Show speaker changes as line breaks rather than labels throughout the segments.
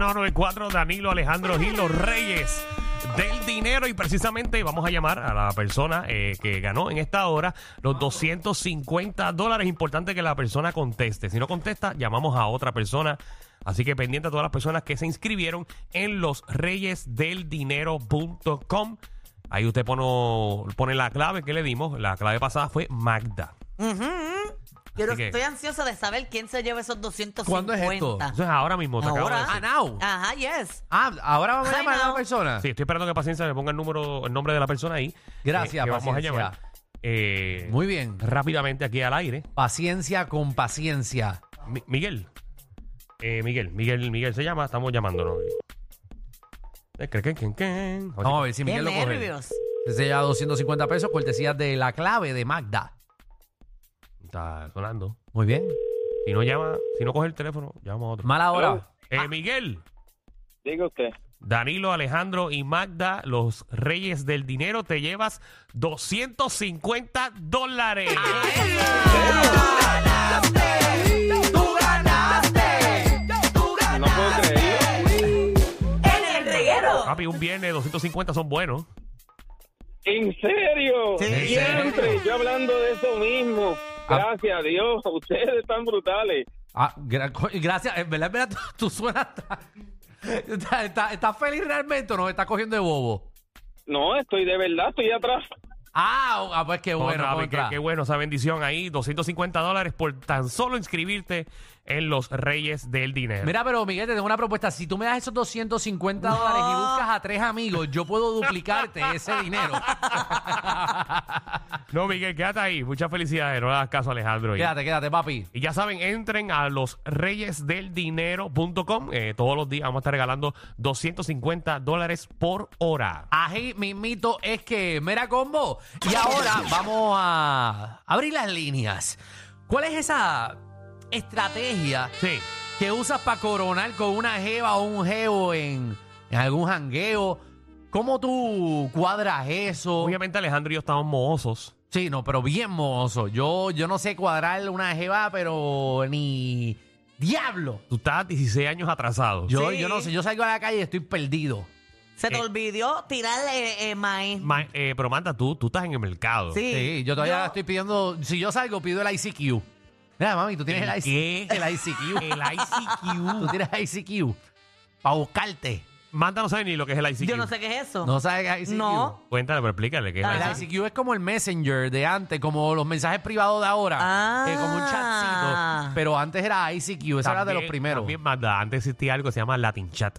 994 Danilo Alejandro Gil, los reyes del dinero y precisamente vamos a llamar a la persona eh, que ganó en esta hora los 250 dólares. Importante que la persona conteste. Si no contesta, llamamos a otra persona. Así que pendiente a todas las personas que se inscribieron en losreyesdeldinero.com. Ahí usted pone, pone la clave que le dimos. La clave pasada fue Magda.
Quiero-
Así que-
estoy ansiosa de saber quién se lleva esos 250.
¿Cuándo es esto?
Eso es ahora mismo. te acabo de
Ahora.
decir.
Ah, now.
Ajá, yes.
Ah, ahora vamos a
Hi,
llamar a la
now.
persona.
Sí, estoy esperando que paciencia me ponga el número, el nombre de la persona ahí.
Gracias,
eh, que vamos a
Paciencia.
llamar. Eh,
Muy bien.
rápidamente aquí al aire.
Paciencia con paciencia.
Mi- Miguel. Eh, Miguel, Miguel, Miguel se llama, estamos llamándonos. Eh, que- que- que- que-
Vamos a ver si
Qué
Miguel lo coge.
nervios.
Se lleva 250 pesos, cortesía de la clave de Magda.
Está sonando.
Muy bien.
Si no llama, si no coge el teléfono, llama a otro.
Mala hora.
Eh, Miguel,
Diga usted.
Danilo, Alejandro y Magda, los reyes del dinero, te llevas 250 dólares.
No puedo creerlo.
En el reguero.
Papi, un viernes 250 son buenos.
¿En serio?
Sí.
¿En
Siempre yo hablando de eso mismo.
Ah.
Gracias a Dios. Ustedes están brutales.
Ah, gra- co- gracias. En verdad, en verdad, tú, tú suenas ¿Estás está, estás feliz realmente o nos estás cogiendo de bobo?
No, estoy de verdad, estoy atrás.
Ah, ah, pues qué bueno.
Contra, papi, qué,
contra.
qué bueno esa bendición ahí. 250 dólares por tan solo inscribirte en los reyes del dinero.
Mira, pero Miguel, te tengo una propuesta. Si tú me das esos 250 dólares y buscas a tres amigos, yo puedo duplicarte ese dinero.
No, Miguel, quédate ahí. Muchas felicidades. No le hagas caso a Alejandro. Y-
quédate, quédate, papi.
Y ya saben, entren a los reyesdeldinero.com. Eh, todos los días vamos a estar regalando 250 dólares por hora.
Ají, mismito es que, mira combo. Y ahora vamos a abrir las líneas. ¿Cuál es esa estrategia
Sí.
que usas para coronar con una jeva o un jevo en, en algún jangueo? ¿Cómo tú cuadras eso?
Obviamente Alejandro y yo estamos mohosos.
Sí, no, pero bien mozo. Yo, yo no sé cuadrar una jeva, pero ni diablo.
Tú estás 16 años atrasado.
Yo,
Sí.
yo no sé, yo salgo a la calle y estoy perdido.
Se te
Eh.
olvidó tirarle eh, maíz.
Ma- eh, pero manda tú, tú estás en el mercado.
Sí.
Sí, yo todavía
Yo-
estoy pidiendo. Si yo salgo, pido el ICQ. Mira, mami, tú tienes el,
¿El
IC
qué?
el ICQ.
El
Tú
ICQ.
tienes ICQ. Para buscarte.
Manda no sabe ni lo que es el ICQ.
Yo no sé qué es eso.
¿No sabes qué es ICQ?
No.
Cuéntale, pero explícale qué es
Ah.
el
El
ICQ.
ICQ es como el Messenger de antes, como los mensajes privados de ahora.
Ah.
eh, como un chatcito. Pero antes era ICQ, ese era de los primeros.
También manda, antes existía algo que se llama Latin Chat.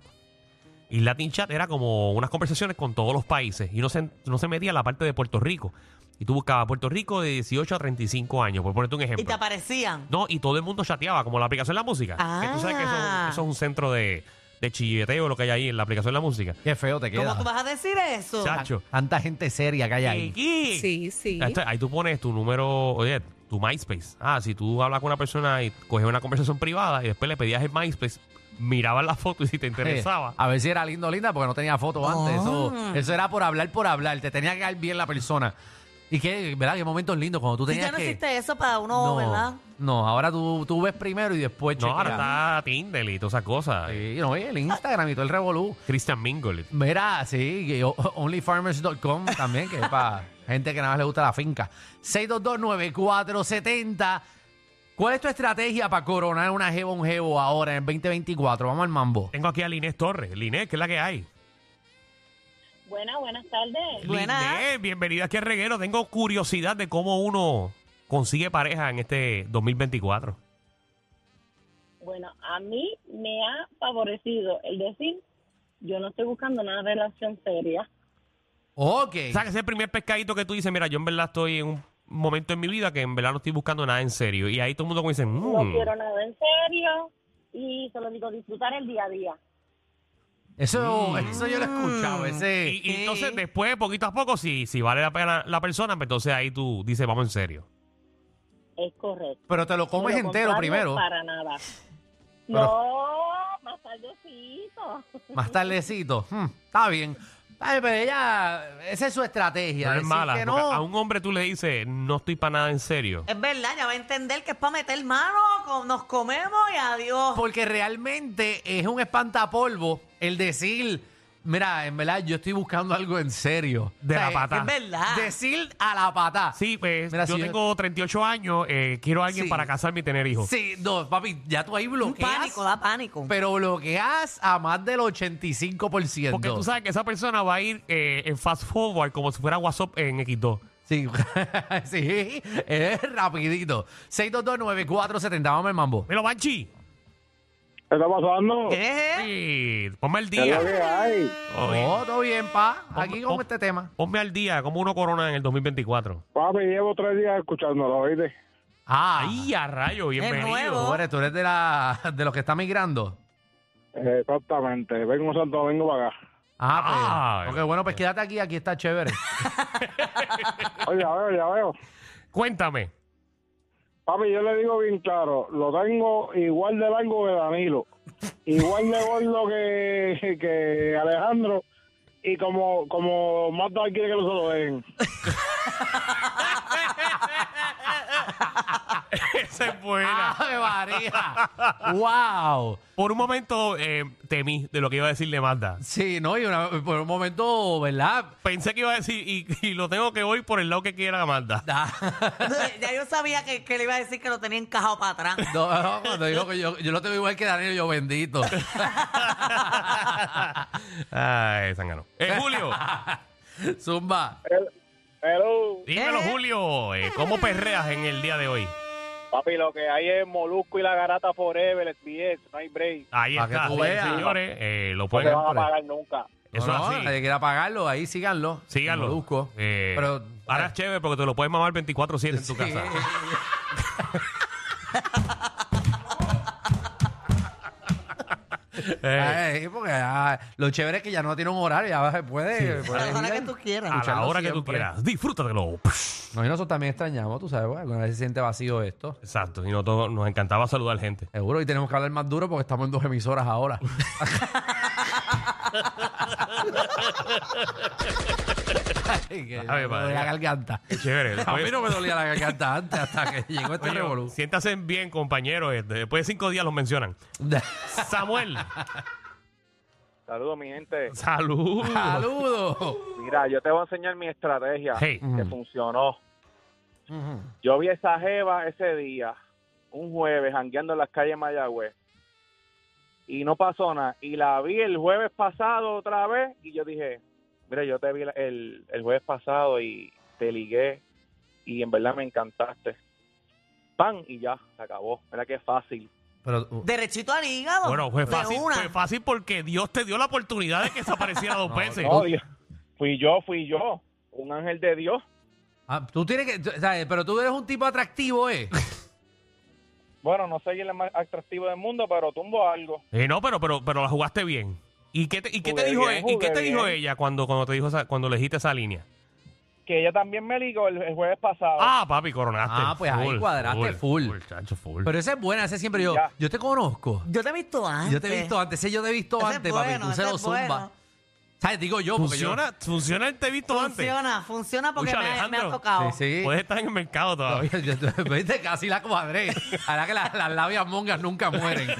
Y Latin Chat era como unas conversaciones con todos los países. Y no se, no se metía en la parte de Puerto Rico. Y tú buscabas Puerto Rico de 18 a 35 años, por ponerte un
Y
ejemplo.
te aparecían.
No, y todo el mundo chateaba, como la aplicación de la música. Que tú sabes que eso,
Ah.
eso es un centro de, de chilleteo, lo que hay ahí en la aplicación de la música.
Qué feo te queda.
¿Cómo tú vas a decir eso?
Chacho.
Tanta gente seria que hay ahí.
Sí, sí.
Ahí tú pones tu número, oye, tu MySpace. Ah, si tú hablas con una persona y coges una conversación privada y después le pedías el MySpace, mirabas la foto y si te interesaba.
A ver si era lindo o linda, porque no tenía foto antes. Eso,
Ah.
eso era por hablar, por hablar. Te tenía que dar bien la persona. Y que, ¿verdad? Qué momentos lindos cuando tú
Sí,
tenías
ya no
que...
existe eso para uno, ¿verdad?
no, ahora tú, tú ves primero y después
No, ahora
chequeas.
está Tinder y todas esas cosas.
Sí, no, el Instagram y todo el revolú.
Christian Mingle.
Mira, sí, que o- onlyfarmers.com también, que es para gente que nada más le gusta la finca. 6229470. ¿Cuál es tu estrategia para coronar una jeva un jevo ahora en el 2024? Vamos al mambo.
Tengo aquí a Linés Torres. Linés, ¿qué es la que hay?
Buenas, buenas tardes.
Buenas.
Linés, bienvenida aquí a Reguero. Tengo curiosidad de cómo uno consigue pareja en este 2024.
Bueno, a mí me ha favorecido el decir, yo no estoy buscando una relación seria.
Ok.
O sea, que es el primer pescadito que tú dices, mira, yo en verdad estoy en un momento en mi vida que en verdad no estoy buscando nada en serio. Y ahí todo el mundo como dice,
No
"Mm".
quiero nada en serio y solo digo disfrutar el día a día.
Eso, eso yo lo he escuchado. Ese,
Y, y entonces después, poquito a poco, si, si vale la pena la persona, pues entonces ahí tú dices, vamos en serio.
Es correcto.
pero te lo comes
lo
entero
contrario,
primero.
Para nada.
Pero-
No, más tardecito.
Más tardecito. Hmm, está bien. Ay, pero ella, esa es su estrategia.
No es
decir
mala.
que
porque
no.
A un hombre tú le dices, no estoy para nada en serio.
Es verdad, ya va a entender que es para meter mano, co- nos comemos y adiós.
Porque realmente es un espantapolvo el decir, mira, en verdad yo estoy buscando algo en serio.
De la pata.
Es verdad.
Decir a la pata.
Sí, pues
Mira,
yo
si yo-
tengo 38 años, eh, quiero a alguien
Sí.
para casarme y tener hijos.
Sí, no, papi, ya tú ahí
Un
bloqueas.
pánico, da pánico.
Pero bloqueas a más del 85%.
Porque tú sabes que esa persona va a ir eh, en fast forward como si fuera WhatsApp en X2.
Sí, sí, es rapidito. 6229470, vamos al mambo.
Mira, Banchi.
¿Qué está pasando?
¿Qué?
Sí, ponme al
¿Qué
día.
que hay?
Oye,
Oh, todo bien, pa. Aquí con este tema.
Ponme al día como uno corona en el 2024.
Papi, llevo tres días escuchándolo, ¿oíste?
Ah,
Ay, a rayo, bienvenido.
nuevo.
tú eres, tú eres de, la, de los que están migrando.
Exactamente. Vengo a Santo Domingo para acá.
Ah, pues.
Ah,
ok, bueno, pues quédate aquí, aquí está chévere.
Oye, ya veo, ya veo.
Cuéntame.
Papi, yo le digo bien claro, lo tengo igual de largo que Danilo, igual de gordo que, que Alejandro, y como como Marta quiere que lo se lo den.
Esa es buena.
¡Ave María! ¡Wow!
Por un momento eh, temí de lo que iba a decirle Magda.
Sí, no, y una- por un momento, ¿verdad?
Pensé que iba a decir, y, y lo tengo que voy por el lado que quiera Magda.
ya yo sabía que, que le iba a decir que lo tenía encajado para atrás.
No, no, cuando digo que yo, yo lo tengo igual que Daniel, yo bendito.
Ay, Sangano. Eh, Julio.
Zumba.
Pero,
Dímelo,
¿Eh?
Julio. eh, ¿Cómo perreas en el día de hoy?
Papi, lo que hay es Molusco y la Garata Forever, el BS, no hay break.
Ahí
Pa' que
está,
tú
sí,
veas.
señores. eh, lo
No
pueden.
te van a pagar nunca.
Eso
no,
es
no,
así.
nadie quiera pagarlo, ahí síganlo.
Síganlo.
Molusco.
Eh,
Pero-
ahora es chévere porque te lo puedes mamar 24-7 en tu
Sí.
casa. Eh,
porque ah, lo chévere es que ya no tiene un horario, ya se puede.
A
puede
la hora
ir
que tú quieras.
a la
escucharlo
hora que tú
siempre.
quieras. Disfrútatelo.
No, y nosotros también extrañamos, tú sabes, bueno, alguna vez se siente vacío esto.
Exacto. Y nosotros- nos encantaba saludar gente.
Seguro, y tenemos que hablar más duro porque estamos en dos emisoras ahora. Que
Ave María.
dolía la garganta.
Qué chévere.
A
Después-
mí no me dolía la garganta antes hasta que llegó este
Oye,
revolú.
siéntase bien, compañero. eh, Después de cinco días los mencionan. Samuel.
Saludos, mi gente.
Salud.
¡Saludos!
Mira, yo te voy a enseñar mi estrategia
Hey.
que funcionó. Yo vi esa jeva ese día, un jueves, jangueando en las calles de Mayagüez. Y no pasó nada. Y la vi el jueves pasado otra vez. Y yo dije, mira, yo te vi el, el jueves pasado y te ligué. Y en verdad me encantaste. Pan y ya, se acabó. Mira que fácil.
Pero, uh,
Derechito al hígado.
Bueno, fue
de
fácil,
una.
fue fácil porque Dios te dio la oportunidad de que se apareciera dos veces.
No, Dios, fui yo, fui yo. Un ángel de Dios.
ah, tú tienes que, ¿sabes? pero tú eres un tipo atractivo, ¿eh?
Bueno, no soy el más atractivo del mundo, pero tumbo algo.
Eh, no, pero, pero, pero la jugaste bien. ¿Y qué te, y qué te dijo,
bien,
e- ¿y qué te dijo ella cuando, cuando te dijo esa- cuando elegiste esa línea?
Que ella también me ligó el, el jueves pasado.
Ah, papi, coronaste.
Ah, pues ahí cuadraste full.
chacho, full.
Pero ese es buena, ese siempre yo.
Ya.
Yo te conozco.
Yo te he visto antes.
Yo te he visto antes, ese yo te he visto
Ese es
antes, papi.
bueno,
Tú se
ese
lo
es
zumba.
bueno.
¿Sabes? Digo yo, porque yo.
funciona, funciona el te he visto antes.
Funciona, funciona porque
Escucha,
me, me
Alejandro.
ha tocado.
Sí, sí.
Puedes estar en el mercado todavía.
Yo- yo- Viste, casi la cuadré. Ahora que la- las labias mongas nunca mueren.